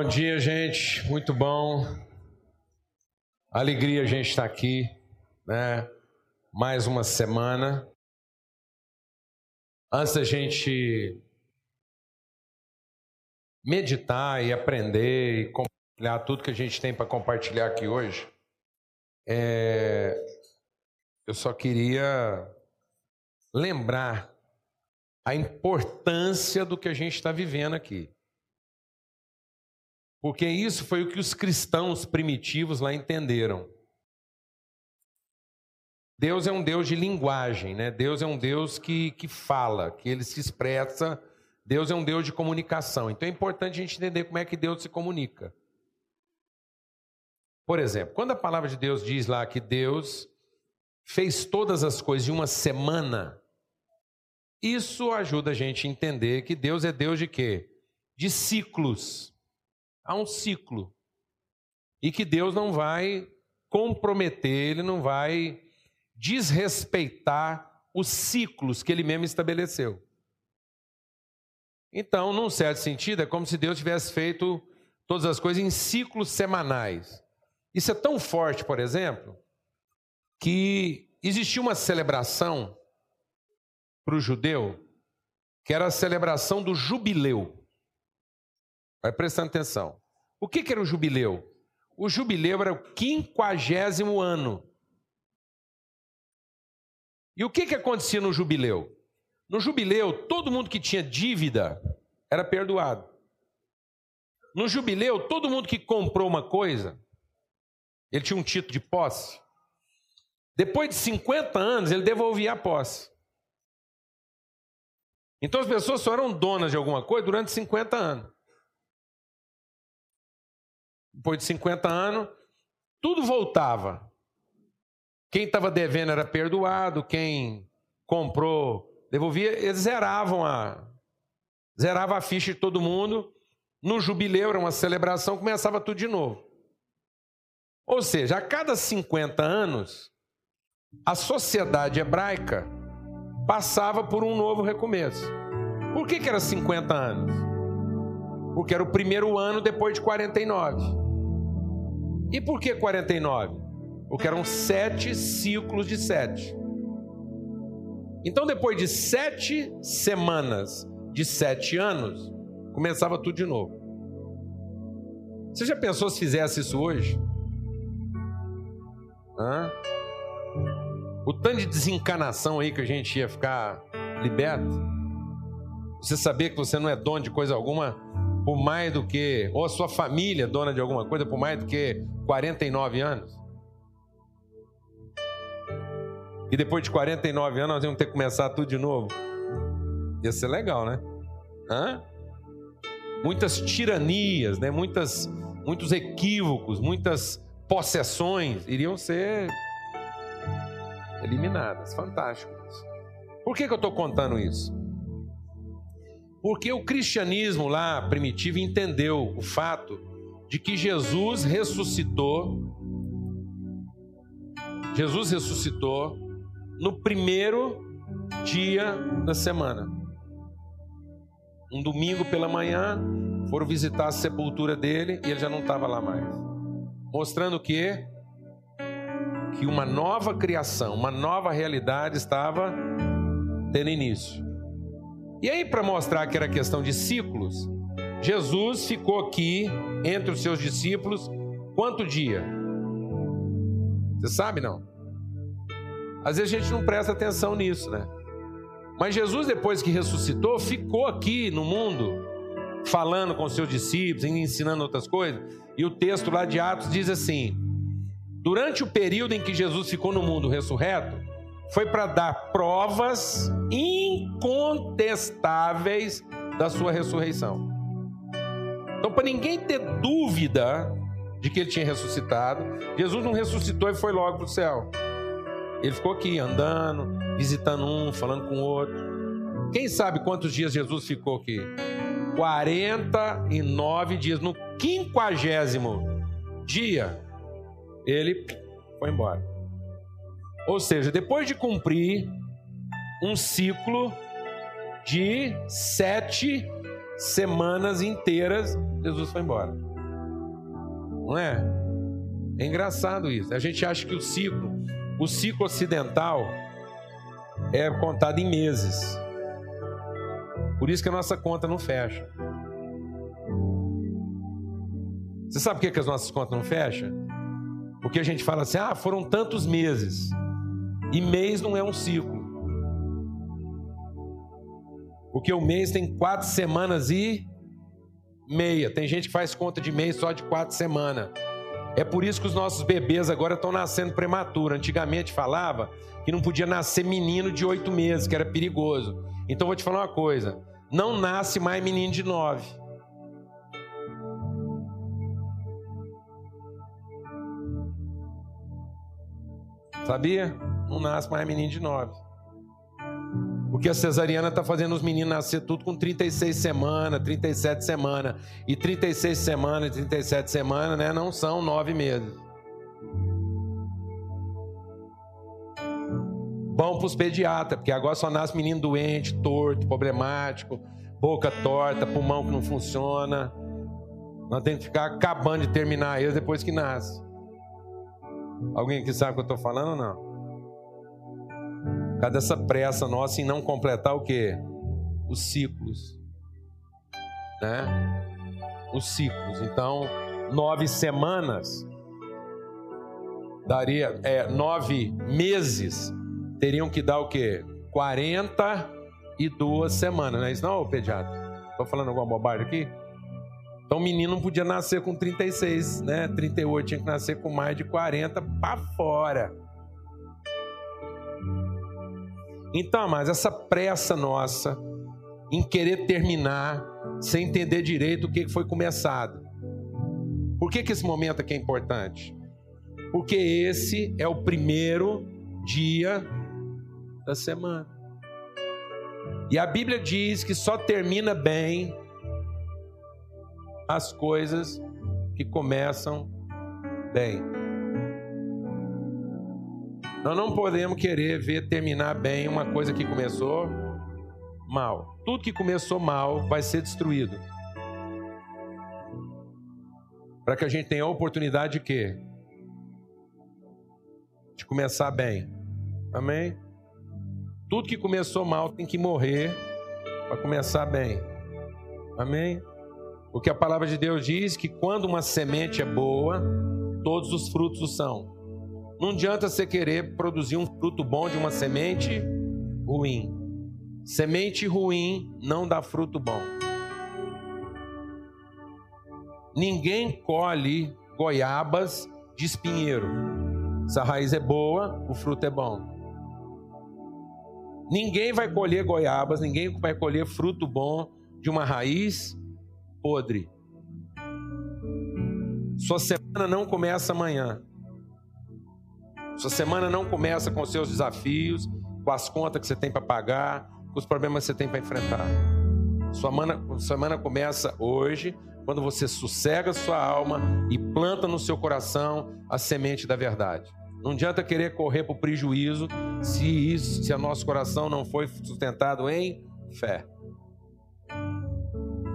Bom dia, gente. Muito bom. Alegria a gente estar aqui, né? Mais uma semana. Antes da gente meditar e aprender e compartilhar tudo que a gente tem para compartilhar aqui hoje, é... eu só queria lembrar a importância do que a gente está vivendo aqui. Porque isso foi o que os cristãos primitivos lá entenderam. Deus é um Deus de linguagem, né? Deus é um Deus que, que fala, que ele se expressa. Deus é um Deus de comunicação. Então é importante a gente entender como é que Deus se comunica. Por exemplo, quando a palavra de Deus diz lá que Deus fez todas as coisas em uma semana, isso ajuda a gente a entender que Deus é Deus de quê? De ciclos há um ciclo. E que Deus não vai comprometer, ele não vai desrespeitar os ciclos que ele mesmo estabeleceu. Então, num certo sentido, é como se Deus tivesse feito todas as coisas em ciclos semanais. Isso é tão forte, por exemplo, que existia uma celebração para o judeu, que era a celebração do jubileu. Vai prestando atenção. O que, que era o jubileu? O jubileu era o quinquagésimo ano. E o que, que acontecia no jubileu? No jubileu, todo mundo que tinha dívida era perdoado. No jubileu, todo mundo que comprou uma coisa, ele tinha um título de posse. Depois de 50 anos, ele devolvia a posse. Então as pessoas só eram donas de alguma coisa durante 50 anos depois de 50 anos, tudo voltava. Quem estava devendo era perdoado, quem comprou devolvia, eles zeravam a zerava a ficha de todo mundo. No jubileu era uma celebração, começava tudo de novo. Ou seja, a cada 50 anos, a sociedade hebraica passava por um novo recomeço. Por que, que era 50 anos? Porque era o primeiro ano depois de 49. E por que 49? Porque eram sete ciclos de sete. Então, depois de sete semanas de sete anos, começava tudo de novo. Você já pensou se fizesse isso hoje? Hã? O tanto de desencanação aí que a gente ia ficar liberto. Você saber que você não é dono de coisa alguma, por mais do que, ou a sua família dona de alguma coisa por mais do que 49 anos. E depois de 49 anos nós vamos ter que começar tudo de novo. Ia ser legal, né? Hã? Muitas tiranias, né? Muitas, muitos equívocos, muitas possessões iriam ser eliminadas. Fantástico. Por que, que eu estou contando isso? Porque o cristianismo lá primitivo entendeu o fato de que Jesus ressuscitou. Jesus ressuscitou no primeiro dia da semana. Um domingo pela manhã, foram visitar a sepultura dele e ele já não estava lá mais. Mostrando que que uma nova criação, uma nova realidade estava tendo início. E aí, para mostrar que era questão de ciclos, Jesus ficou aqui entre os seus discípulos quanto dia? Você sabe não? Às vezes a gente não presta atenção nisso, né? Mas Jesus, depois que ressuscitou, ficou aqui no mundo, falando com seus discípulos, ensinando outras coisas. E o texto lá de Atos diz assim: durante o período em que Jesus ficou no mundo ressurreto, foi para dar provas incontestáveis da sua ressurreição. Então, para ninguém ter dúvida de que ele tinha ressuscitado, Jesus não ressuscitou e foi logo para o céu. Ele ficou aqui andando, visitando um, falando com o outro. Quem sabe quantos dias Jesus ficou aqui? 49 dias. No quinquagésimo dia, ele foi embora. Ou seja, depois de cumprir um ciclo de sete semanas inteiras, Jesus foi embora. Não é? É engraçado isso. A gente acha que o ciclo, o ciclo ocidental é contado em meses. Por isso que a nossa conta não fecha. Você sabe por que, que as nossas contas não fecham? Porque a gente fala assim: ah, foram tantos meses. E mês não é um ciclo. Porque o mês tem quatro semanas e meia. Tem gente que faz conta de mês só de quatro semanas. É por isso que os nossos bebês agora estão nascendo prematuro. Antigamente falava que não podia nascer menino de oito meses, que era perigoso. Então vou te falar uma coisa: não nasce mais menino de nove. Sabia? Não nasce mais menino de nove. Porque a cesariana está fazendo os meninos nascer tudo com 36 semanas, 37 semanas. E 36 semanas e 37 semanas né, não são nove meses. Bom para os pediatras, porque agora só nasce menino doente, torto, problemático, boca torta, pulmão que não funciona. Nós temos que ficar acabando de terminar eles depois que nasce. Alguém que sabe o que eu estou falando ou não? Cadê essa pressa nossa em não completar o que? Os ciclos. Né? Os ciclos. Então, nove semanas daria é, nove meses teriam que dar o quê? 42 semanas, não é isso não, pediatra? Estou falando alguma bobagem aqui? Então o menino não podia nascer com 36, né? 38, tinha que nascer com mais de 40 para fora. Então, mas essa pressa nossa em querer terminar sem entender direito o que foi começado. Por que, que esse momento aqui é importante? Porque esse é o primeiro dia da semana. E a Bíblia diz que só termina bem as coisas que começam bem. Nós não podemos querer ver terminar bem uma coisa que começou mal. Tudo que começou mal vai ser destruído. Para que a gente tenha a oportunidade de quê? De começar bem. Amém? Tudo que começou mal tem que morrer para começar bem. Amém? Porque a palavra de Deus diz que quando uma semente é boa, todos os frutos são. Não adianta você querer produzir um fruto bom de uma semente ruim. Semente ruim não dá fruto bom. Ninguém colhe goiabas de espinheiro. Se a raiz é boa, o fruto é bom. Ninguém vai colher goiabas, ninguém vai colher fruto bom de uma raiz podre. Sua semana não começa amanhã. Sua semana não começa com os seus desafios, com as contas que você tem para pagar, com os problemas que você tem para enfrentar. Sua semana, semana começa hoje, quando você sossega sua alma e planta no seu coração a semente da verdade. Não adianta querer correr para o prejuízo se isso, se o nosso coração não foi sustentado em fé.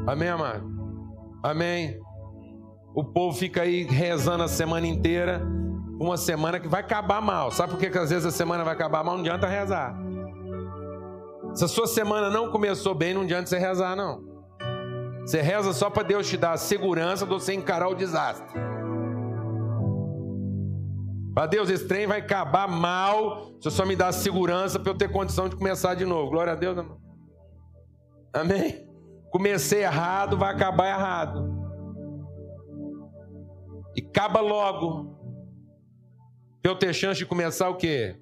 Amém, amado? Amém? O povo fica aí rezando a semana inteira uma semana que vai acabar mal. Sabe por que, que às vezes a semana vai acabar mal? Não adianta rezar. Se a sua semana não começou bem, não adianta você rezar, não. Você reza só para Deus te dar a segurança de você encarar o desastre. Para Deus, esse trem vai acabar mal se só me dá a segurança para eu ter condição de começar de novo. Glória a Deus, amém. Amém? Comecei errado, vai acabar errado. E acaba logo. Para eu ter chance de começar o quê?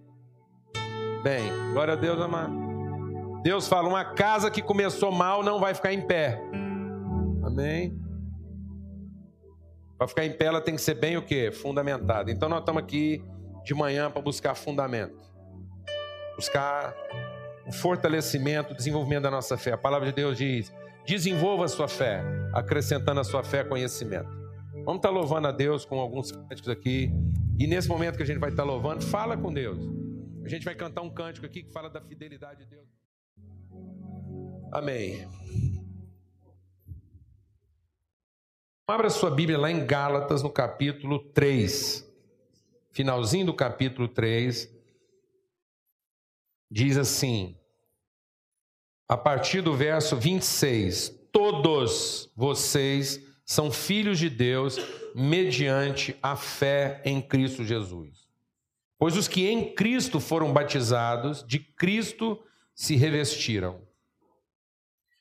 Bem, glória a Deus, amado. Deus fala: uma casa que começou mal não vai ficar em pé. Amém? Para ficar em pé, ela tem que ser bem o quê? Fundamentada. Então nós estamos aqui de manhã para buscar fundamento. Buscar o fortalecimento, o desenvolvimento da nossa fé. A palavra de Deus diz: desenvolva a sua fé, acrescentando a sua fé conhecimento. Vamos estar louvando a Deus com alguns cânticos aqui. E nesse momento que a gente vai estar louvando, fala com Deus. A gente vai cantar um cântico aqui que fala da fidelidade de Deus. Amém. Abra sua Bíblia lá em Gálatas, no capítulo 3. Finalzinho do capítulo 3. Diz assim, a partir do verso 26: Todos vocês são filhos de Deus mediante a fé em Cristo Jesus. Pois os que em Cristo foram batizados, de Cristo se revestiram.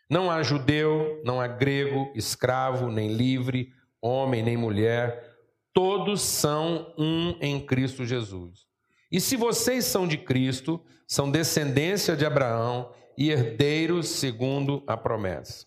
Não há judeu, não há grego, escravo, nem livre, homem, nem mulher, todos são um em Cristo Jesus. E se vocês são de Cristo, são descendência de Abraão e herdeiros segundo a promessa.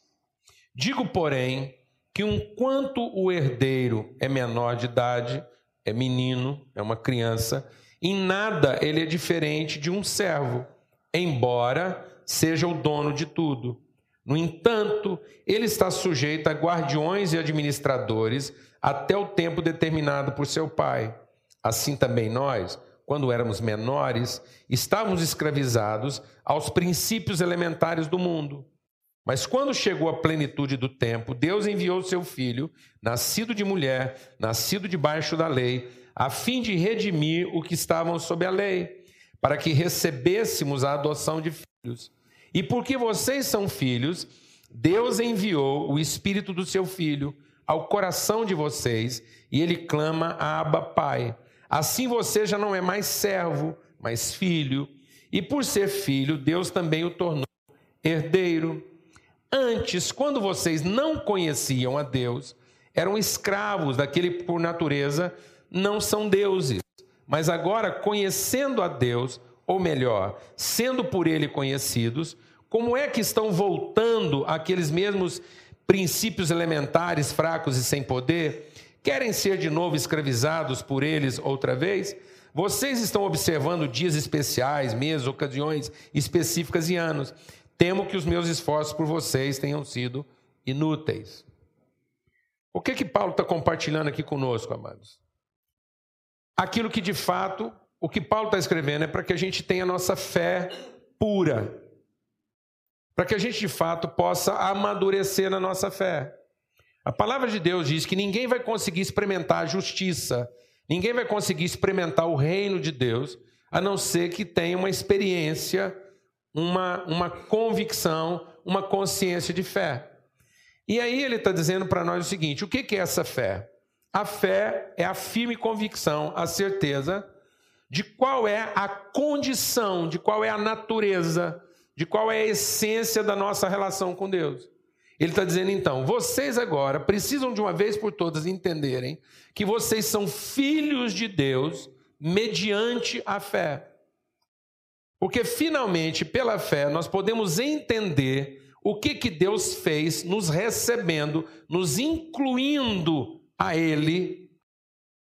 Digo, porém, que enquanto o herdeiro é menor de idade, é menino, é uma criança, em nada ele é diferente de um servo, embora seja o dono de tudo. No entanto, ele está sujeito a guardiões e administradores até o tempo determinado por seu pai. Assim também nós, quando éramos menores, estávamos escravizados aos princípios elementares do mundo. Mas quando chegou a plenitude do tempo, Deus enviou seu filho, nascido de mulher, nascido debaixo da lei, a fim de redimir o que estavam sob a lei, para que recebêssemos a adoção de filhos. E porque vocês são filhos, Deus enviou o Espírito do seu Filho ao coração de vocês e ele clama a Abba Pai. Assim você já não é mais servo, mas filho. E por ser filho, Deus também o tornou herdeiro. Antes, quando vocês não conheciam a Deus, eram escravos daquele que por natureza não são deuses. Mas agora, conhecendo a Deus, ou melhor, sendo por ele conhecidos, como é que estão voltando aqueles mesmos princípios elementares fracos e sem poder? Querem ser de novo escravizados por eles outra vez? Vocês estão observando dias especiais, meses, ocasiões específicas e anos. Temo que os meus esforços por vocês tenham sido inúteis. O que que Paulo está compartilhando aqui conosco, amados? Aquilo que de fato, o que Paulo está escrevendo é para que a gente tenha a nossa fé pura, para que a gente de fato possa amadurecer na nossa fé. A palavra de Deus diz que ninguém vai conseguir experimentar a justiça, ninguém vai conseguir experimentar o reino de Deus, a não ser que tenha uma experiência, uma, uma convicção, uma consciência de fé. E aí ele está dizendo para nós o seguinte: o que é essa fé? A fé é a firme convicção, a certeza de qual é a condição, de qual é a natureza, de qual é a essência da nossa relação com Deus. Ele está dizendo então: vocês agora precisam de uma vez por todas entenderem que vocês são filhos de Deus mediante a fé. Porque finalmente, pela fé, nós podemos entender o que, que Deus fez nos recebendo, nos incluindo a Ele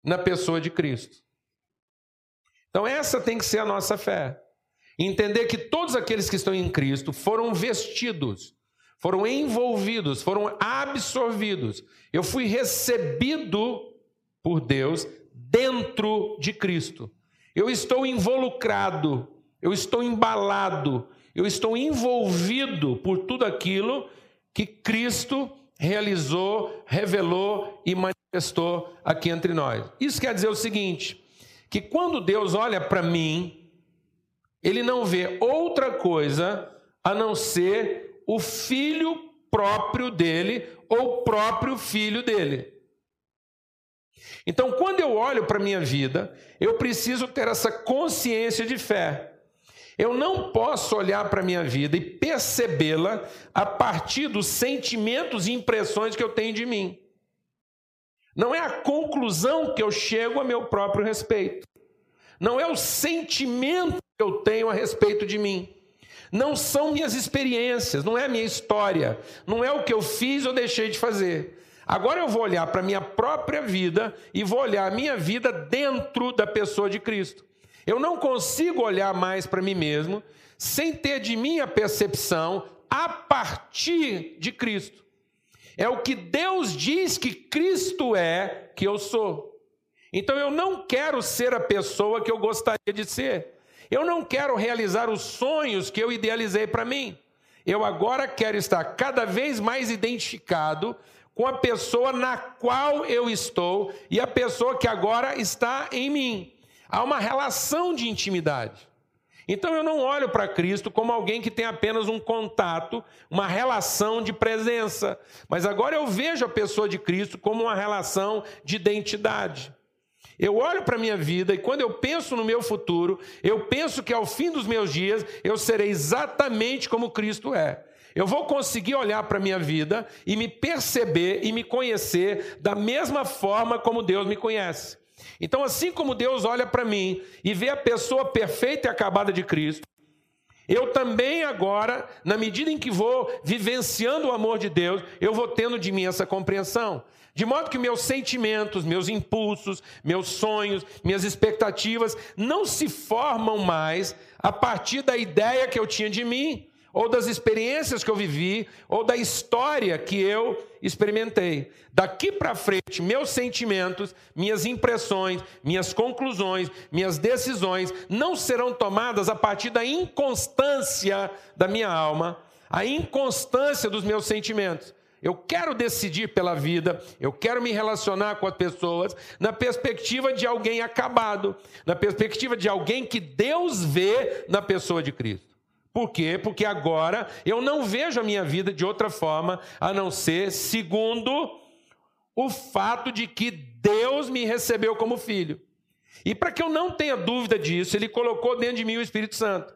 na pessoa de Cristo. Então, essa tem que ser a nossa fé. Entender que todos aqueles que estão em Cristo foram vestidos, foram envolvidos, foram absorvidos. Eu fui recebido por Deus dentro de Cristo. Eu estou involucrado, eu estou embalado, eu estou envolvido por tudo aquilo que Cristo realizou, revelou e manifestou aqui entre nós. Isso quer dizer o seguinte: que quando Deus olha para mim, ele não vê outra coisa a não ser o filho próprio dele ou o próprio filho dele. Então, quando eu olho para a minha vida, eu preciso ter essa consciência de fé. Eu não posso olhar para a minha vida e percebê-la a partir dos sentimentos e impressões que eu tenho de mim. Não é a conclusão que eu chego a meu próprio respeito. Não é o sentimento que eu tenho a respeito de mim. Não são minhas experiências, não é a minha história, não é o que eu fiz ou deixei de fazer. Agora eu vou olhar para a minha própria vida e vou olhar a minha vida dentro da pessoa de Cristo. Eu não consigo olhar mais para mim mesmo sem ter de mim a percepção a partir de Cristo. É o que Deus diz que Cristo é que eu sou. Então eu não quero ser a pessoa que eu gostaria de ser. Eu não quero realizar os sonhos que eu idealizei para mim. eu agora quero estar cada vez mais identificado com a pessoa na qual eu estou e a pessoa que agora está em mim. Há uma relação de intimidade. Então eu não olho para Cristo como alguém que tem apenas um contato, uma relação de presença, mas agora eu vejo a pessoa de Cristo como uma relação de identidade. Eu olho para a minha vida e quando eu penso no meu futuro, eu penso que ao fim dos meus dias eu serei exatamente como Cristo é. Eu vou conseguir olhar para a minha vida e me perceber e me conhecer da mesma forma como Deus me conhece. Então, assim como Deus olha para mim e vê a pessoa perfeita e acabada de Cristo, eu também agora, na medida em que vou vivenciando o amor de Deus, eu vou tendo de mim essa compreensão. De modo que meus sentimentos, meus impulsos, meus sonhos, minhas expectativas não se formam mais a partir da ideia que eu tinha de mim, ou das experiências que eu vivi, ou da história que eu experimentei. Daqui para frente, meus sentimentos, minhas impressões, minhas conclusões, minhas decisões não serão tomadas a partir da inconstância da minha alma, a inconstância dos meus sentimentos. Eu quero decidir pela vida, eu quero me relacionar com as pessoas na perspectiva de alguém acabado, na perspectiva de alguém que Deus vê na pessoa de Cristo. Por quê? Porque agora eu não vejo a minha vida de outra forma a não ser segundo o fato de que Deus me recebeu como filho. E para que eu não tenha dúvida disso, Ele colocou dentro de mim o Espírito Santo.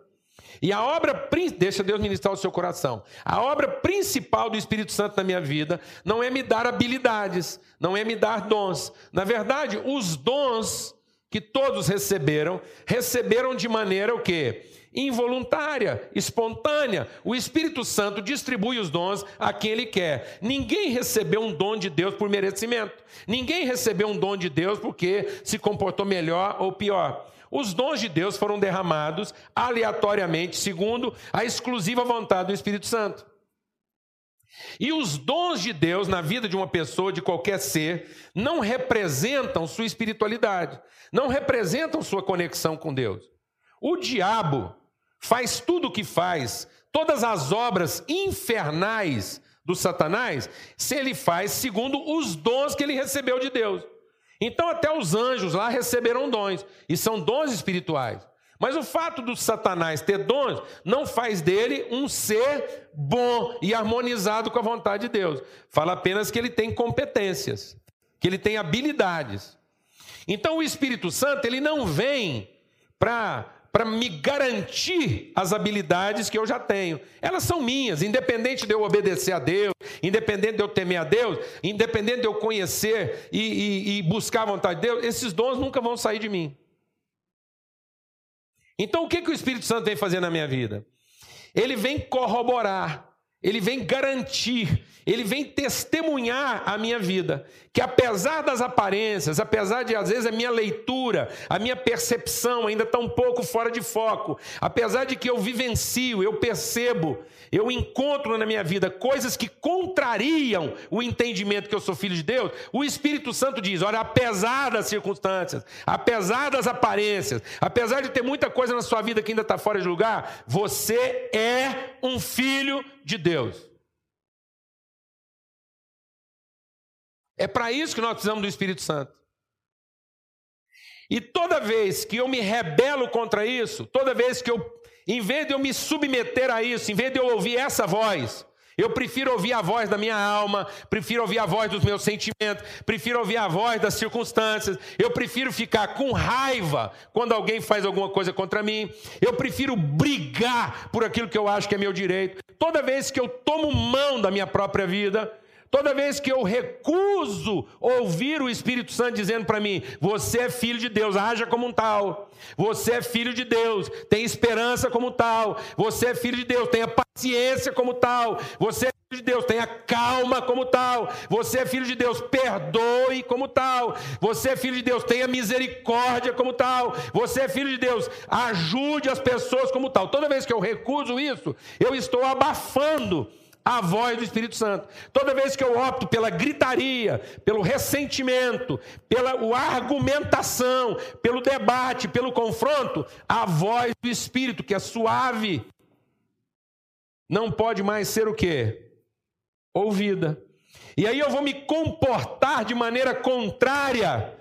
E a obra, deixa Deus ministrar o seu coração. A obra principal do Espírito Santo na minha vida não é me dar habilidades, não é me dar dons. Na verdade, os dons que todos receberam, receberam de maneira o quê? Involuntária, espontânea. O Espírito Santo distribui os dons a quem ele quer. Ninguém recebeu um dom de Deus por merecimento. Ninguém recebeu um dom de Deus porque se comportou melhor ou pior. Os dons de Deus foram derramados aleatoriamente, segundo a exclusiva vontade do Espírito Santo. E os dons de Deus na vida de uma pessoa, de qualquer ser, não representam sua espiritualidade, não representam sua conexão com Deus. O diabo faz tudo o que faz, todas as obras infernais do Satanás, se ele faz segundo os dons que ele recebeu de Deus. Então, até os anjos lá receberam dons, e são dons espirituais. Mas o fato do Satanás ter dons não faz dele um ser bom e harmonizado com a vontade de Deus. Fala apenas que ele tem competências, que ele tem habilidades. Então, o Espírito Santo, ele não vem para para me garantir as habilidades que eu já tenho. Elas são minhas, independente de eu obedecer a Deus, independente de eu temer a Deus, independente de eu conhecer e, e, e buscar a vontade de Deus, esses dons nunca vão sair de mim. Então, o que, que o Espírito Santo vem fazer na minha vida? Ele vem corroborar, ele vem garantir, ele vem testemunhar a minha vida, que apesar das aparências, apesar de às vezes a minha leitura, a minha percepção ainda está um pouco fora de foco, apesar de que eu vivencio, eu percebo, eu encontro na minha vida coisas que contrariam o entendimento que eu sou filho de Deus, o Espírito Santo diz: olha, apesar das circunstâncias, apesar das aparências, apesar de ter muita coisa na sua vida que ainda está fora de lugar, você é um filho de Deus. É para isso que nós precisamos do Espírito Santo. E toda vez que eu me rebelo contra isso, toda vez que eu, em vez de eu me submeter a isso, em vez de eu ouvir essa voz, eu prefiro ouvir a voz da minha alma, prefiro ouvir a voz dos meus sentimentos, prefiro ouvir a voz das circunstâncias, eu prefiro ficar com raiva quando alguém faz alguma coisa contra mim, eu prefiro brigar por aquilo que eu acho que é meu direito. Toda vez que eu tomo mão da minha própria vida, Toda vez que eu recuso ouvir o Espírito Santo dizendo para mim: você é filho de Deus, haja como um tal. Você é filho de Deus, tem esperança como tal. Você é filho de Deus, tenha paciência como tal. Você é filho de Deus, tenha calma como tal. Você é filho de Deus, perdoe como tal. Você é filho de Deus, tenha misericórdia como tal. Você é filho de Deus, ajude as pessoas como tal. Toda vez que eu recuso isso, eu estou abafando a voz do Espírito Santo. Toda vez que eu opto pela gritaria, pelo ressentimento, pela argumentação, pelo debate, pelo confronto, a voz do Espírito, que é suave, não pode mais ser o quê? Ouvida. E aí eu vou me comportar de maneira contrária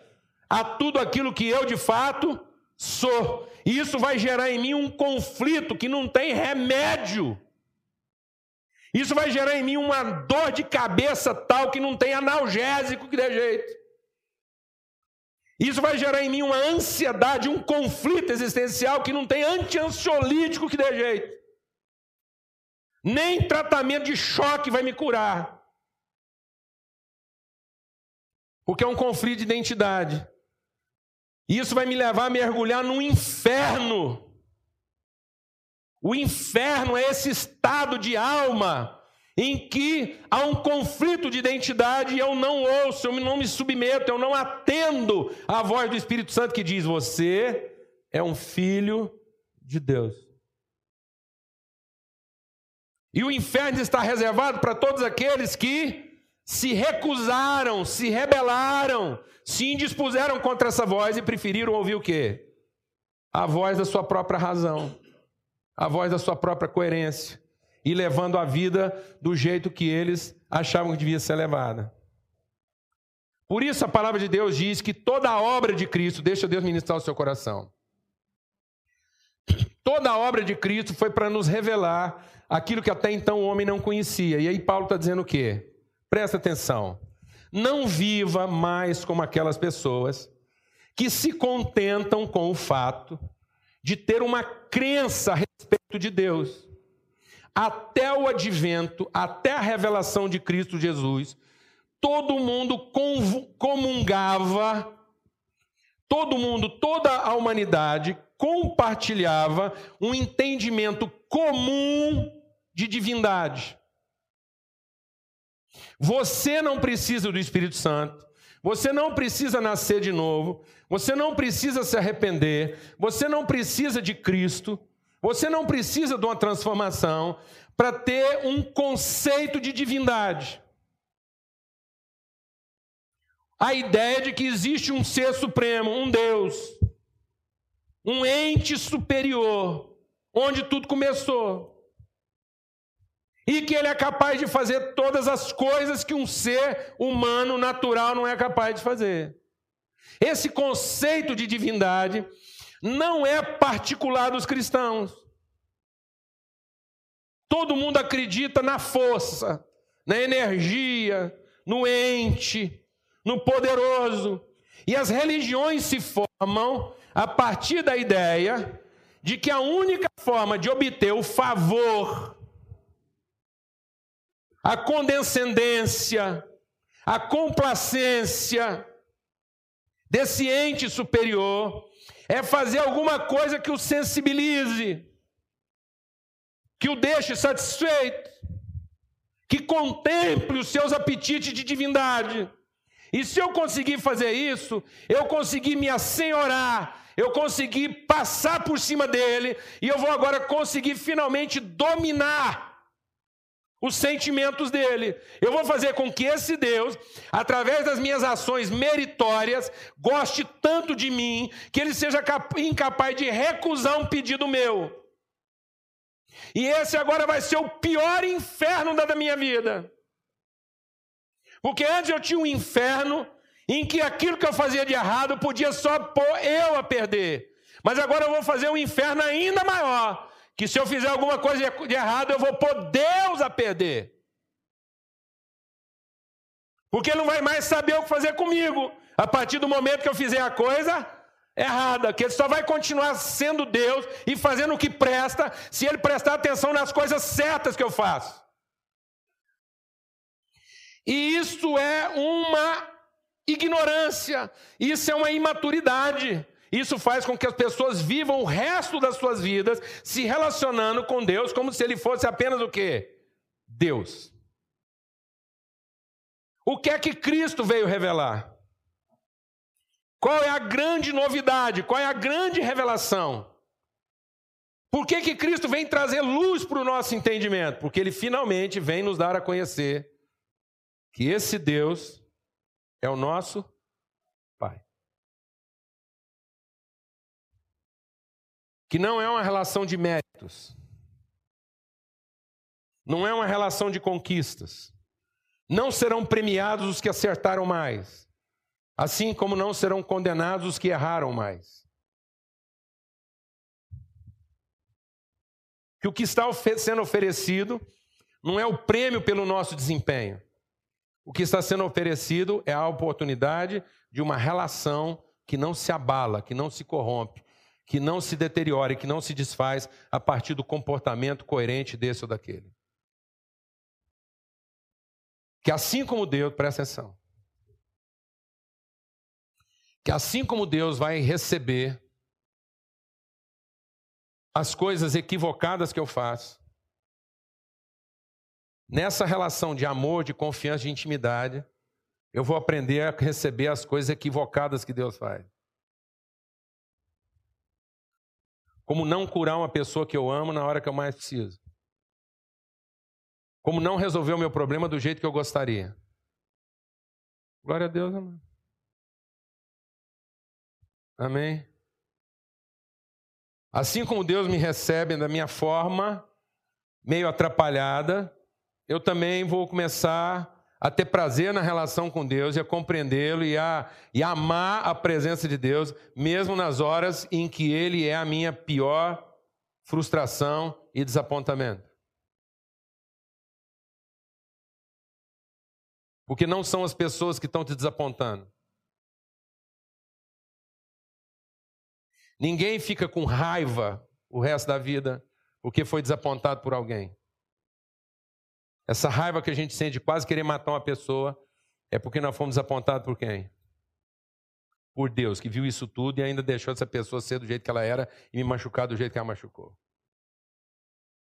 a tudo aquilo que eu de fato sou. E isso vai gerar em mim um conflito que não tem remédio. Isso vai gerar em mim uma dor de cabeça tal que não tem analgésico que dê jeito. Isso vai gerar em mim uma ansiedade, um conflito existencial que não tem anti-ansiolítico que dê jeito. Nem tratamento de choque vai me curar. Porque é um conflito de identidade. Isso vai me levar a mergulhar no inferno. O inferno é esse estado de alma em que há um conflito de identidade e eu não ouço, eu não me submeto, eu não atendo à voz do Espírito Santo que diz: Você é um filho de Deus. E o inferno está reservado para todos aqueles que se recusaram, se rebelaram, se indispuseram contra essa voz e preferiram ouvir o quê? A voz da sua própria razão, a voz da sua própria coerência e levando a vida do jeito que eles achavam que devia ser levada. Por isso a palavra de Deus diz que toda a obra de Cristo, deixa Deus ministrar o seu coração. Toda a obra de Cristo foi para nos revelar aquilo que até então o homem não conhecia. E aí Paulo está dizendo o quê? Presta atenção. Não viva mais como aquelas pessoas que se contentam com o fato de ter uma crença de Deus até o advento, até a revelação de Cristo Jesus, todo mundo comungava, todo mundo, toda a humanidade compartilhava um entendimento comum de divindade. Você não precisa do Espírito Santo, você não precisa nascer de novo, você não precisa se arrepender, você não precisa de Cristo. Você não precisa de uma transformação para ter um conceito de divindade. A ideia de que existe um ser supremo, um Deus, um ente superior, onde tudo começou. E que ele é capaz de fazer todas as coisas que um ser humano natural não é capaz de fazer. Esse conceito de divindade não é particular dos cristãos. Todo mundo acredita na força, na energia, no ente, no poderoso. E as religiões se formam a partir da ideia de que a única forma de obter o favor, a condescendência, a complacência desse ente superior é fazer alguma coisa que o sensibilize, que o deixe satisfeito, que contemple os seus apetites de divindade. E se eu conseguir fazer isso, eu conseguir me assenhorar, eu conseguir passar por cima dele, e eu vou agora conseguir finalmente dominar os sentimentos dele. Eu vou fazer com que esse Deus, através das minhas ações meritórias, goste tanto de mim que ele seja incapaz de recusar um pedido meu. E esse agora vai ser o pior inferno da minha vida. Porque antes eu tinha um inferno em que aquilo que eu fazia de errado podia só pôr eu a perder. Mas agora eu vou fazer um inferno ainda maior que se eu fizer alguma coisa de errado, eu vou pôr Deus a perder. Porque ele não vai mais saber o que fazer comigo, a partir do momento que eu fizer a coisa errada, que ele só vai continuar sendo Deus e fazendo o que presta, se ele prestar atenção nas coisas certas que eu faço. E isso é uma ignorância, isso é uma imaturidade. Isso faz com que as pessoas vivam o resto das suas vidas se relacionando com Deus como se ele fosse apenas o quê? Deus. O que é que Cristo veio revelar? Qual é a grande novidade? Qual é a grande revelação? Por que, que Cristo vem trazer luz para o nosso entendimento? Porque ele finalmente vem nos dar a conhecer que esse Deus é o nosso que não é uma relação de méritos, Não é uma relação de conquistas. Não serão premiados os que acertaram mais, assim como não serão condenados os que erraram mais. Que o que está sendo oferecido não é o prêmio pelo nosso desempenho. O que está sendo oferecido é a oportunidade de uma relação que não se abala, que não se corrompe, que não se deteriora, que não se desfaz a partir do comportamento coerente desse ou daquele. Que assim como Deus, presta atenção, que assim como Deus vai receber as coisas equivocadas que eu faço, nessa relação de amor, de confiança, de intimidade, eu vou aprender a receber as coisas equivocadas que Deus faz. Como não curar uma pessoa que eu amo na hora que eu mais preciso. Como não resolver o meu problema do jeito que eu gostaria. Glória a Deus, amém. Amém. Assim como Deus me recebe da minha forma, meio atrapalhada, eu também vou começar a ter prazer na relação com Deus e a compreendê-lo e a, e amar a presença de Deus, mesmo nas horas em que Ele é a minha pior frustração e desapontamento. Porque não são as pessoas que estão te desapontando. Ninguém fica com raiva o resto da vida porque foi desapontado por alguém. Essa raiva que a gente sente de quase querer matar uma pessoa é porque nós fomos desapontados por quem? Por Deus, que viu isso tudo e ainda deixou essa pessoa ser do jeito que ela era e me machucar do jeito que ela machucou.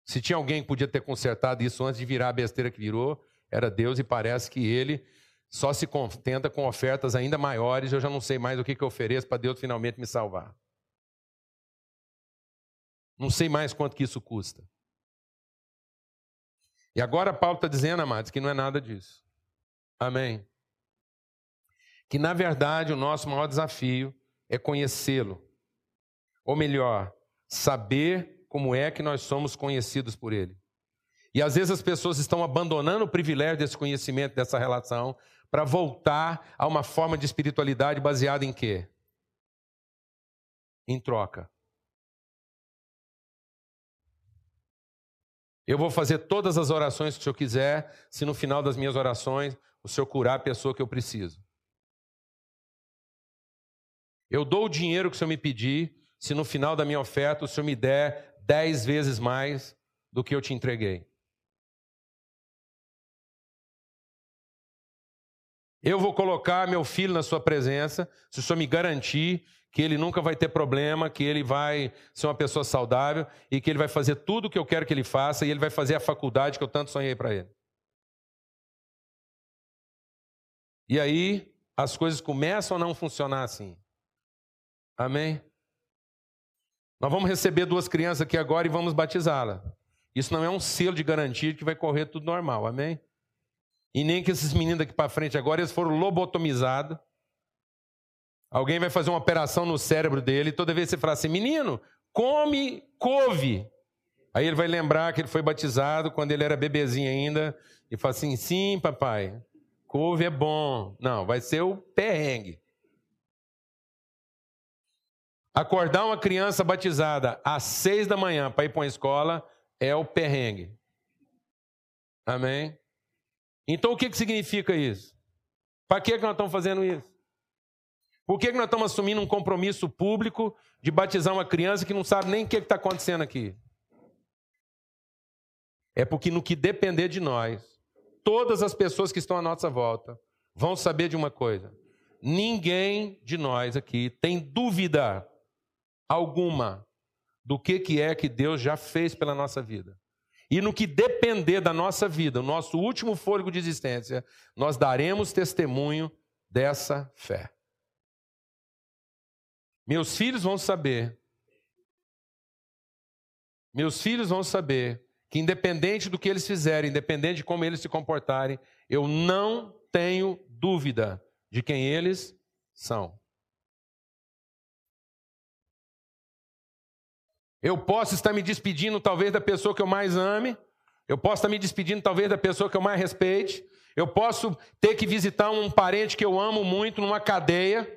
Se tinha alguém que podia ter consertado isso antes de virar a besteira que virou, era Deus e parece que ele só se contenta com ofertas ainda maiores. Eu já não sei mais o que, que eu ofereço para Deus finalmente me salvar. Não sei mais quanto que isso custa. E agora Paulo está dizendo, amados, que não é nada disso. Amém. Que na verdade o nosso maior desafio é conhecê-lo. Ou melhor, saber como é que nós somos conhecidos por ele. E às vezes as pessoas estão abandonando o privilégio desse conhecimento, dessa relação, para voltar a uma forma de espiritualidade baseada em quê? Em troca. Eu vou fazer todas as orações que o Senhor quiser, se no final das minhas orações o Senhor curar a pessoa que eu preciso. Eu dou o dinheiro que o Senhor me pedir, se no final da minha oferta o Senhor me der dez vezes mais do que eu te entreguei. Eu vou colocar meu filho na sua presença, se o senhor me garantir que ele nunca vai ter problema, que ele vai ser uma pessoa saudável e que ele vai fazer tudo o que eu quero que ele faça e ele vai fazer a faculdade que eu tanto sonhei para ele. E aí as coisas começam a não funcionar assim. Amém? Nós vamos receber duas crianças aqui agora e vamos batizá-la. Isso não é um selo de garantia que vai correr tudo normal. Amém? E nem que esses meninos daqui para frente agora eles foram lobotomizados. Alguém vai fazer uma operação no cérebro dele, e toda vez que você fala assim, menino, come couve. Aí ele vai lembrar que ele foi batizado quando ele era bebezinho ainda, e fala assim: sim, papai, couve é bom. Não, vai ser o perrengue. Acordar uma criança batizada às seis da manhã para ir para uma escola é o perrengue. Amém? Então o que, que significa isso? Para que, que nós estamos fazendo isso? Por que, que nós estamos assumindo um compromisso público de batizar uma criança que não sabe nem o que está acontecendo aqui? É porque no que depender de nós, todas as pessoas que estão à nossa volta vão saber de uma coisa: ninguém de nós aqui tem dúvida alguma do que, que é que Deus já fez pela nossa vida. E no que depender da nossa vida, o nosso último fôlego de existência, nós daremos testemunho dessa fé. Meus filhos vão saber, meus filhos vão saber que, independente do que eles fizerem, independente de como eles se comportarem, eu não tenho dúvida de quem eles são. Eu posso estar me despedindo, talvez, da pessoa que eu mais ame, Eu posso estar me despedindo, talvez, da pessoa que eu mais respeite. Eu posso ter que visitar um parente que eu amo muito numa cadeia,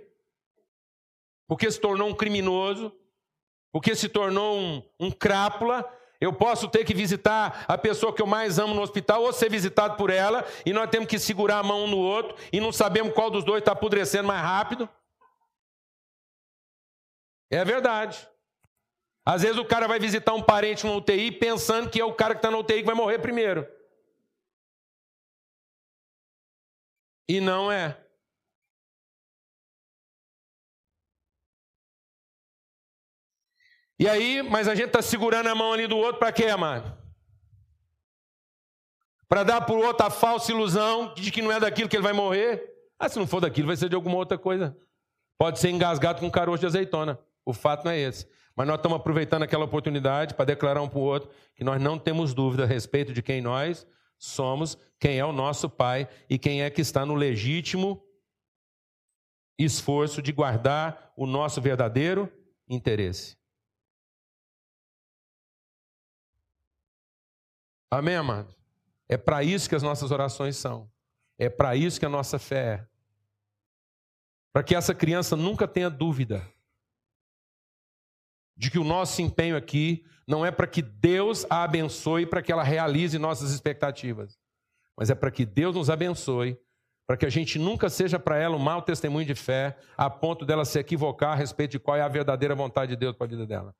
porque se tornou um criminoso, porque se tornou um, um crápula. Eu posso ter que visitar a pessoa que eu mais amo no hospital ou ser visitado por ela, e nós temos que segurar a mão um no outro e não sabemos qual dos dois está apodrecendo mais rápido. É verdade. Às vezes o cara vai visitar um parente no UTI pensando que é o cara que está na UTI que vai morrer primeiro. E não é. E aí, mas a gente está segurando a mão ali do outro para quê, amado? Para dar para o outro a falsa ilusão de que não é daquilo que ele vai morrer? Ah, se não for daquilo, vai ser de alguma outra coisa. Pode ser engasgado com caroço de azeitona. O fato não é esse. Mas nós estamos aproveitando aquela oportunidade para declarar um para o outro que nós não temos dúvida a respeito de quem nós somos, quem é o nosso Pai e quem é que está no legítimo esforço de guardar o nosso verdadeiro interesse. Amém, amado? É para isso que as nossas orações são. É para isso que a nossa fé é. Para que essa criança nunca tenha dúvida de que o nosso empenho aqui não é para que Deus a abençoe, para que ela realize nossas expectativas, mas é para que Deus nos abençoe, para que a gente nunca seja para ela um mau testemunho de fé, a ponto dela se equivocar a respeito de qual é a verdadeira vontade de Deus para a vida dela.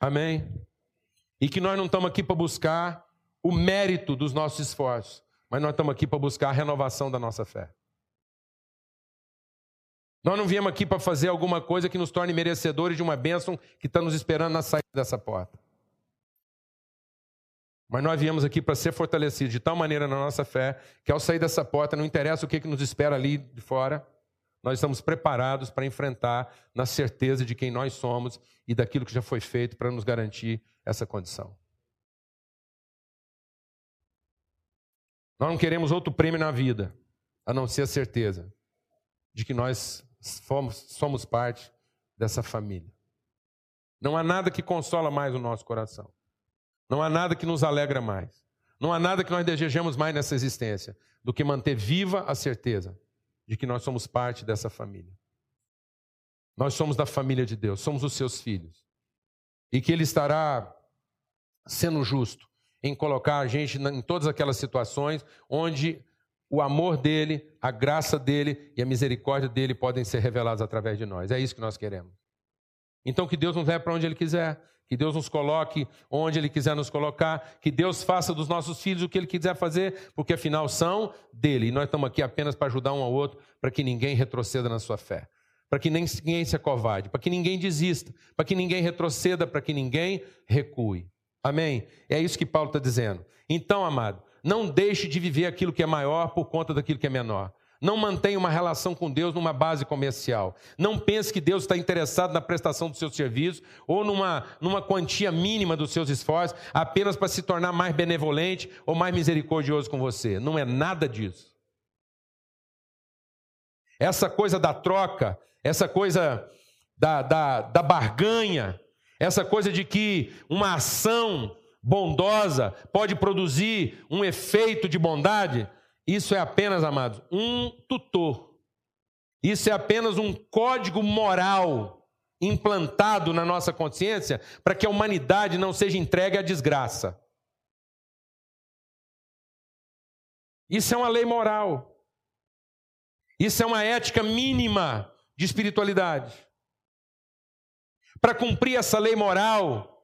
Amém? E que nós não estamos aqui para buscar o mérito dos nossos esforços, mas nós estamos aqui para buscar a renovação da nossa fé. Nós não viemos aqui para fazer alguma coisa que nos torne merecedores de uma bênção que está nos esperando na saída dessa porta. Mas nós viemos aqui para ser fortalecidos de tal maneira na nossa fé que ao sair dessa porta, não interessa o que, que nos espera ali de fora, nós estamos preparados para enfrentar na certeza de quem nós somos e daquilo que já foi feito para nos garantir essa condição. Nós não queremos outro prêmio na vida, a não ser a certeza de que nós Fomos, somos parte dessa família. Não há nada que consola mais o nosso coração. Não há nada que nos alegra mais. Não há nada que nós desejemos mais nessa existência do que manter viva a certeza de que nós somos parte dessa família. Nós somos da família de Deus, somos os seus filhos. E que Ele estará sendo justo em colocar a gente em todas aquelas situações onde o amor dele, a graça dele e a misericórdia dele podem ser revelados através de nós. É isso que nós queremos. Então, que Deus nos leve para onde Ele quiser, que Deus nos coloque onde Ele quiser nos colocar, que Deus faça dos nossos filhos o que Ele quiser fazer, porque afinal são dele. E nós estamos aqui apenas para ajudar um ao outro, para que ninguém retroceda na sua fé, para que ninguém se acovarde, para que ninguém desista, para que ninguém retroceda, para que ninguém recue. Amém? É isso que Paulo está dizendo. Então, amado, não deixe de viver aquilo que é maior por conta daquilo que é menor. Não mantenha uma relação com Deus numa base comercial. Não pense que Deus está interessado na prestação do seu serviço ou numa, numa quantia mínima dos seus esforços apenas para se tornar mais benevolente ou mais misericordioso com você. Não é nada disso. Essa coisa da troca, essa coisa da, da, da barganha, essa coisa de que uma ação bondosa pode produzir um efeito de bondade, isso é apenas, amados, um tutor. Isso é apenas um código moral implantado na nossa consciência para que a humanidade não seja entregue à desgraça. Isso é uma lei moral. Isso é uma ética mínima de espiritualidade. Para cumprir essa lei moral,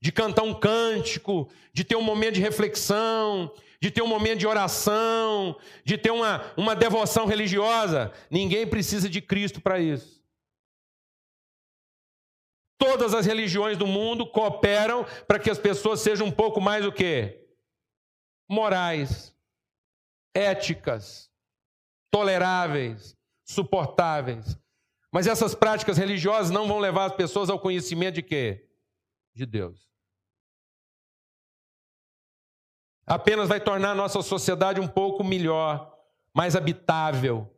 de cantar um cântico, de ter um momento de reflexão, de ter um momento de oração, de ter uma, uma devoção religiosa. Ninguém precisa de Cristo para isso. Todas as religiões do mundo cooperam para que as pessoas sejam um pouco mais o quê? Morais, éticas, toleráveis, suportáveis. Mas essas práticas religiosas não vão levar as pessoas ao conhecimento de quê? De Deus. Apenas vai tornar a nossa sociedade um pouco melhor, mais habitável,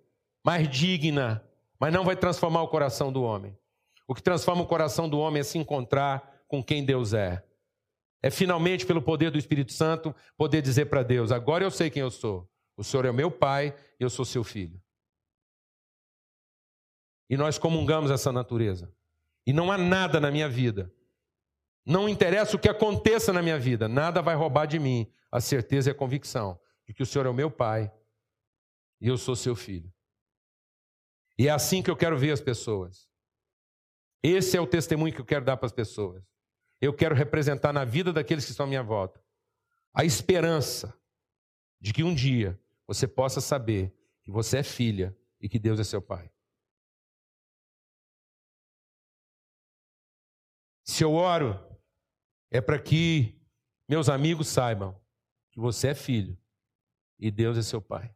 mais digna, mas não vai transformar o coração do homem. O que transforma o coração do homem é se encontrar com quem Deus é. É finalmente, pelo poder do Espírito Santo, poder dizer para Deus: agora eu sei quem eu sou. O Senhor é meu pai e eu sou seu filho. E nós comungamos essa natureza. E não há nada na minha vida. Não interessa o que aconteça na minha vida, nada vai roubar de mim a certeza e a convicção de que o Senhor é o meu pai e eu sou seu filho. E é assim que eu quero ver as pessoas. Esse é o testemunho que eu quero dar para as pessoas. Eu quero representar na vida daqueles que estão à minha volta a esperança de que um dia você possa saber que você é filha e que Deus é seu pai. Se eu oro, é para que meus amigos saibam que você é filho e Deus é seu pai.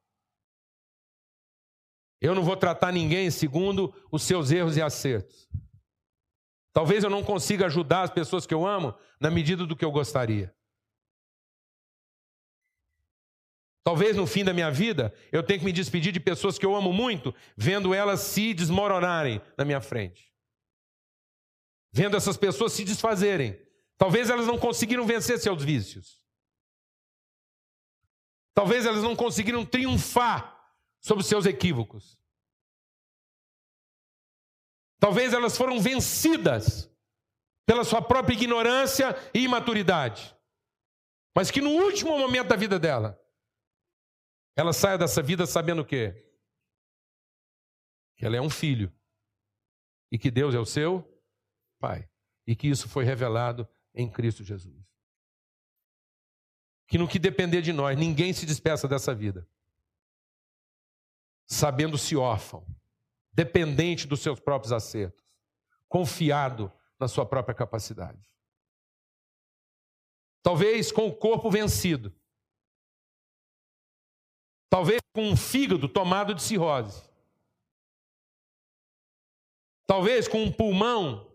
Eu não vou tratar ninguém segundo os seus erros e acertos. Talvez eu não consiga ajudar as pessoas que eu amo na medida do que eu gostaria. Talvez no fim da minha vida eu tenha que me despedir de pessoas que eu amo muito, vendo elas se desmoronarem na minha frente. Vendo essas pessoas se desfazerem. Talvez elas não conseguiram vencer seus vícios. Talvez elas não conseguiram triunfar sobre seus equívocos. Talvez elas foram vencidas pela sua própria ignorância e imaturidade. Mas que no último momento da vida dela, ela saia dessa vida sabendo o quê? Que ela é um filho. E que Deus é o seu Pai. E que isso foi revelado em Cristo Jesus. Que no que depender de nós, ninguém se despeça dessa vida. Sabendo-se órfão, dependente dos seus próprios acertos, confiado na sua própria capacidade. Talvez com o corpo vencido, Talvez com um fígado tomado de cirrose. Talvez com um pulmão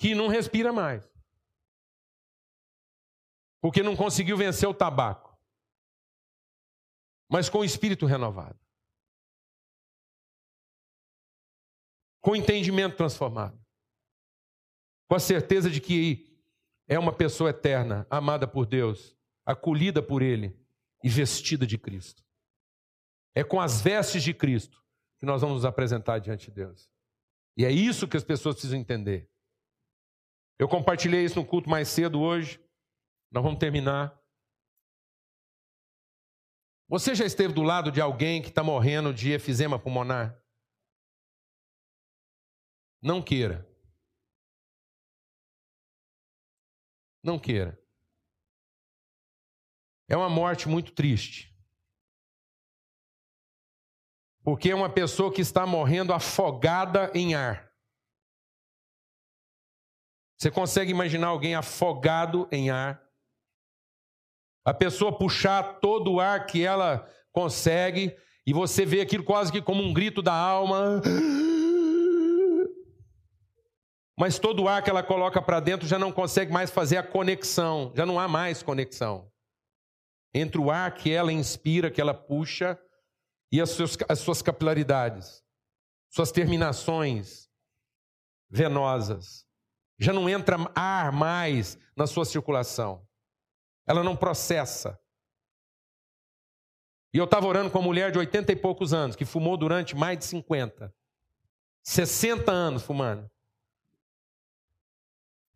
que não respira mais. Porque não conseguiu vencer o tabaco. Mas com o espírito renovado. Com o entendimento transformado. Com a certeza de que é uma pessoa eterna, amada por Deus, acolhida por Ele e vestida de Cristo. É com as vestes de Cristo que nós vamos nos apresentar diante de Deus. E é isso que as pessoas precisam entender. Eu compartilhei isso no culto mais cedo hoje. Nós vamos terminar. Você já esteve do lado de alguém que está morrendo de efizema pulmonar? Não queira. Não queira. É uma morte muito triste. Porque é uma pessoa que está morrendo afogada em ar. Você consegue imaginar alguém afogado em ar? A pessoa puxar todo o ar que ela consegue e você vê aquilo quase que como um grito da alma. Mas todo o ar que ela coloca para dentro já não consegue mais fazer a conexão, já não há mais conexão entre o ar que ela inspira, que ela puxa, e as suas, as suas capilaridades, suas terminações venosas. Já não entra ar mais na sua circulação. Ela não processa. E eu estava orando com uma mulher de 80 e poucos anos, que fumou durante mais de 50. 60 anos fumando.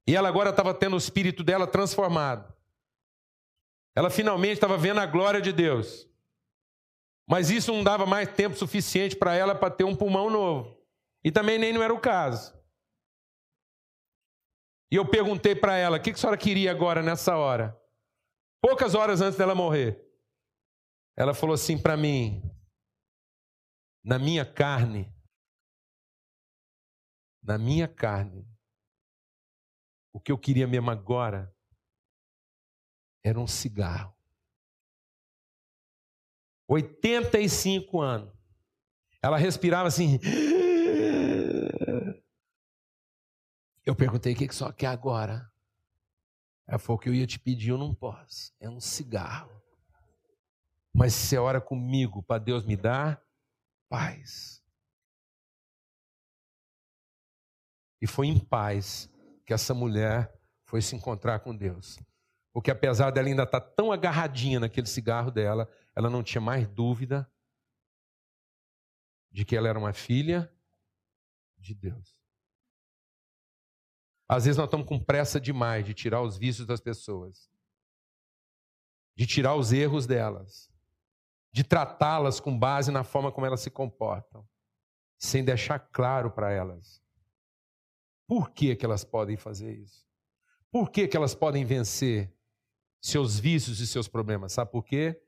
E ela agora estava tendo o espírito dela transformado. Ela finalmente estava vendo a glória de Deus. Mas isso não dava mais tempo suficiente para ela para ter um pulmão novo. E também nem não era o caso. E eu perguntei para ela: o que a senhora queria agora nessa hora? Poucas horas antes dela morrer. Ela falou assim para mim: na minha carne, na minha carne, o que eu queria mesmo agora era um cigarro. 85 anos. Ela respirava assim. Eu perguntei o que, que só quer agora. Ela falou que eu ia te pedir, eu não posso. É um cigarro. Mas se você ora comigo para Deus me dar paz. E foi em paz que essa mulher foi se encontrar com Deus. Porque apesar dela ainda estar tão agarradinha naquele cigarro dela, ela não tinha mais dúvida de que ela era uma filha de Deus. Às vezes nós estamos com pressa demais de tirar os vícios das pessoas, de tirar os erros delas, de tratá-las com base na forma como elas se comportam, sem deixar claro para elas por que, que elas podem fazer isso. Por que, que elas podem vencer seus vícios e seus problemas? Sabe por quê?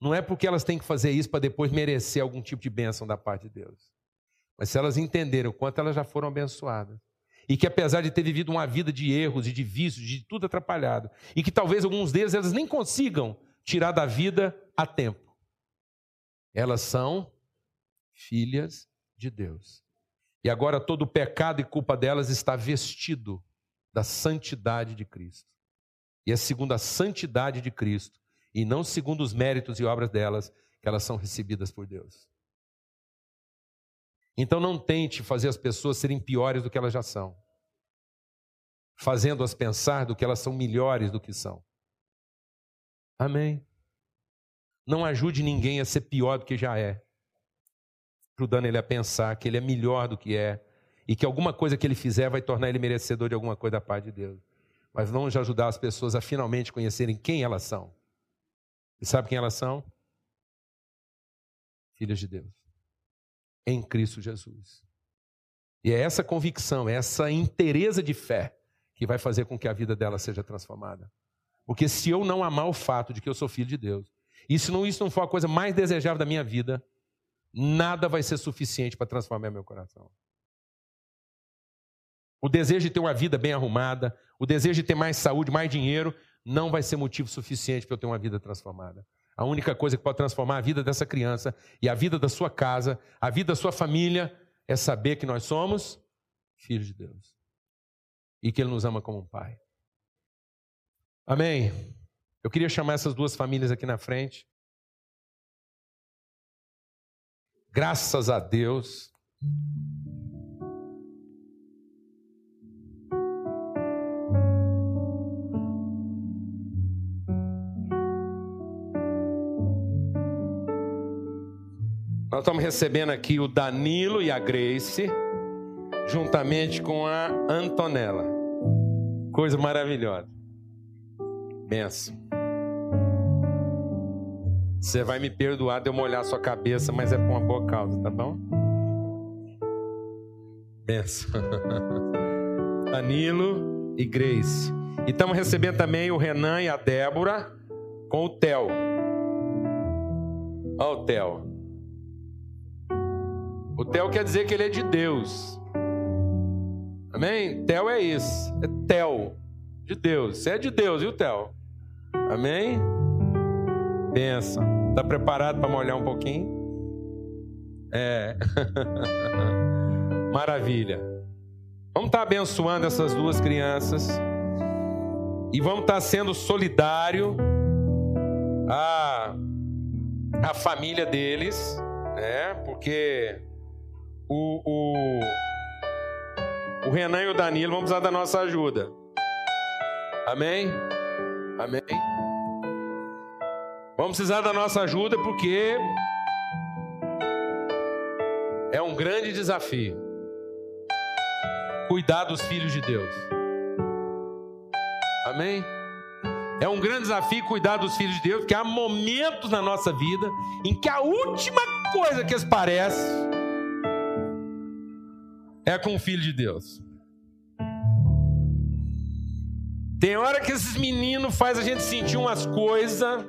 Não é porque elas têm que fazer isso para depois merecer algum tipo de bênção da parte de Deus. Mas se elas entenderam o quanto elas já foram abençoadas, e que apesar de ter vivido uma vida de erros e de vícios, de tudo atrapalhado, e que talvez alguns deles elas nem consigam tirar da vida a tempo. Elas são filhas de Deus. E agora todo o pecado e culpa delas está vestido da santidade de Cristo. E é segundo a santidade de Cristo, e não segundo os méritos e obras delas, que elas são recebidas por Deus. Então não tente fazer as pessoas serem piores do que elas já são, fazendo-as pensar do que elas são melhores do que são. Amém. Não ajude ninguém a ser pior do que já é, ajudando ele a pensar que ele é melhor do que é e que alguma coisa que ele fizer vai tornar ele merecedor de alguma coisa da parte de Deus. Mas vamos ajudar as pessoas a finalmente conhecerem quem elas são. E sabe quem elas são? Filhas de Deus em Cristo Jesus. E é essa convicção, é essa inteireza de fé que vai fazer com que a vida dela seja transformada. Porque se eu não amar o fato de que eu sou filho de Deus, e se não, isso não for a coisa mais desejável da minha vida, nada vai ser suficiente para transformar meu coração. O desejo de ter uma vida bem arrumada, o desejo de ter mais saúde, mais dinheiro, não vai ser motivo suficiente para eu ter uma vida transformada. A única coisa que pode transformar a vida dessa criança e a vida da sua casa, a vida da sua família, é saber que nós somos filhos de Deus e que Ele nos ama como um pai. Amém? Eu queria chamar essas duas famílias aqui na frente. Graças a Deus. Nós estamos recebendo aqui o Danilo e a Grace, juntamente com a Antonella. Coisa maravilhosa. Benção. Você vai me perdoar de eu molhar sua cabeça, mas é por uma boa causa, tá bom? Benção. Danilo e Grace. E estamos recebendo também o Renan e a Débora com o Theo. Olha o Theo. O Theo quer dizer que ele é de Deus. Amém? Theo é isso. É Theo. De Deus. Você é de Deus, viu, Theo? Amém? Pensa. Está preparado para molhar um pouquinho? É. Maravilha. Vamos estar tá abençoando essas duas crianças. E vamos estar tá sendo solidário à, à família deles, né? Porque o, o, o Renan e o Danilo vão precisar da nossa ajuda. Amém? Amém? Vamos precisar da nossa ajuda porque é um grande desafio cuidar dos filhos de Deus. Amém? É um grande desafio cuidar dos filhos de Deus, porque há momentos na nossa vida em que a última coisa que eles parecem é com o Filho de Deus. Tem hora que esses meninos faz a gente sentir umas coisas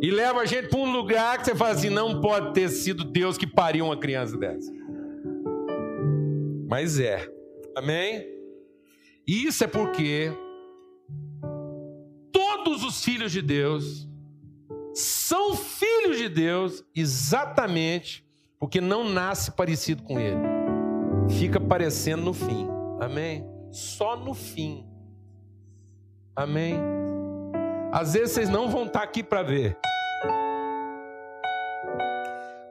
e leva a gente para um lugar que você fala assim: não pode ter sido Deus que pariu uma criança dessa. Mas é, amém? Isso é porque todos os filhos de Deus são filhos de Deus exatamente porque não nasce parecido com Ele fica parecendo no fim. Amém? Só no fim. Amém? Às vezes vocês não vão estar aqui para ver.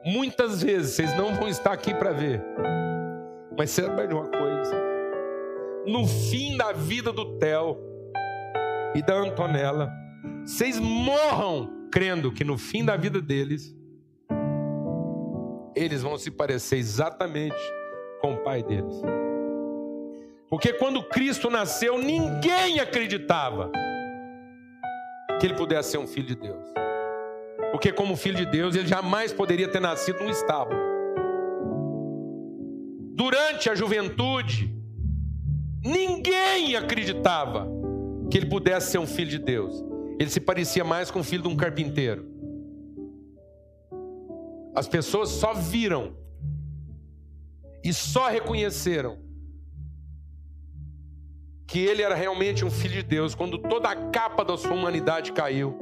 Muitas vezes vocês não vão estar aqui para ver. Mas saiba de uma coisa: no fim da vida do Theo e da Antonella, vocês morram crendo que no fim da vida deles, eles vão se parecer exatamente com o pai deles. Porque quando Cristo nasceu, ninguém acreditava que ele pudesse ser um filho de Deus. Porque, como filho de Deus, ele jamais poderia ter nascido num estábulo. Durante a juventude, ninguém acreditava que ele pudesse ser um filho de Deus. Ele se parecia mais com o filho de um carpinteiro. As pessoas só viram e só reconheceram que ele era realmente um filho de Deus quando toda a capa da sua humanidade caiu.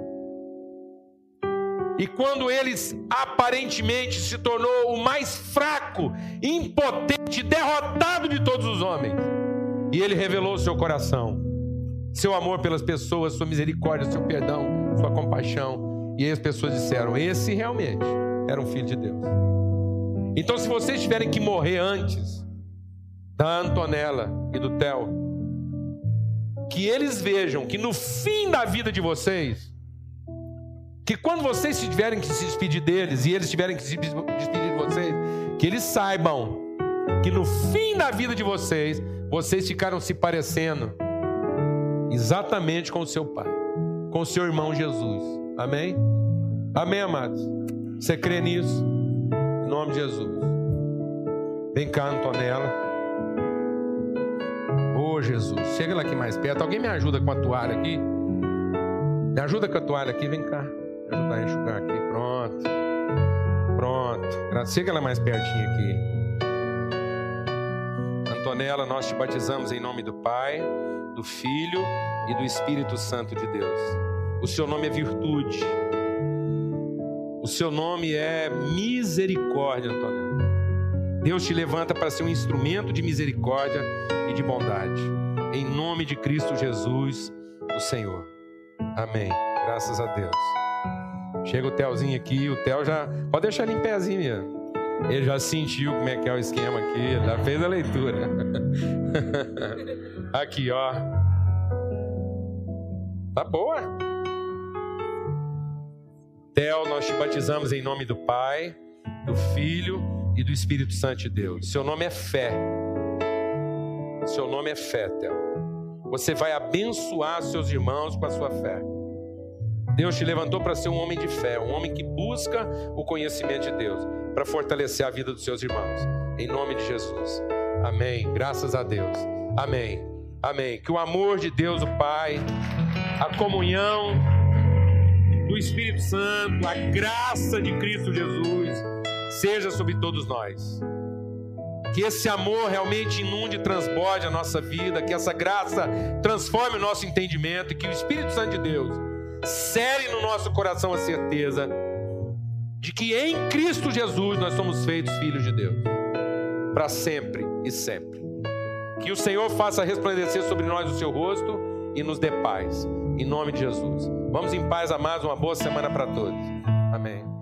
E quando ele aparentemente se tornou o mais fraco, impotente, derrotado de todos os homens. E ele revelou seu coração, seu amor pelas pessoas, sua misericórdia, seu perdão, sua compaixão. E as pessoas disseram: Esse realmente era um filho de Deus. Então, se vocês tiverem que morrer antes da Antonella e do Theo, que eles vejam que no fim da vida de vocês, que quando vocês tiverem que se despedir deles e eles tiverem que se despedir de vocês, que eles saibam que no fim da vida de vocês, vocês ficaram se parecendo exatamente com o seu pai, com o seu irmão Jesus. Amém? Amém, amados? Você crê nisso? Em nome de Jesus. Vem cá, Antonella. Jesus. Chega lá aqui mais perto. Alguém me ajuda com a toalha aqui? Me ajuda com a toalha aqui, vem cá. Me ajudar a enxugar aqui. Pronto. Pronto. Chega lá mais pertinho aqui. Antonella, nós te batizamos em nome do Pai, do Filho e do Espírito Santo de Deus. O seu nome é virtude. Seu nome é misericórdia, Antonella. Deus te levanta para ser um instrumento de misericórdia e de bondade. Em nome de Cristo Jesus, o Senhor. Amém. Graças a Deus. Chega o Telzinho aqui, o Tel já. Pode deixar ele em pezinho mesmo. Ele já sentiu como é que é o esquema aqui, já fez a leitura. aqui, ó. Tá boa. Tel, nós te batizamos em nome do Pai, do Filho e do Espírito Santo de Deus. Seu nome é fé. Seu nome é fé, Theo. Você vai abençoar seus irmãos com a sua fé. Deus te levantou para ser um homem de fé, um homem que busca o conhecimento de Deus, para fortalecer a vida dos seus irmãos. Em nome de Jesus. Amém. Graças a Deus. Amém. Amém. Que o amor de Deus, o Pai, a comunhão do Espírito Santo, a graça de Cristo Jesus, seja sobre todos nós. Que esse amor realmente inunde e transborde a nossa vida, que essa graça transforme o nosso entendimento e que o Espírito Santo de Deus cere no nosso coração a certeza de que em Cristo Jesus nós somos feitos filhos de Deus, para sempre e sempre. Que o Senhor faça resplandecer sobre nós o seu rosto e nos dê paz, em nome de Jesus. Vamos em paz, amados, uma boa semana para todos. Amém.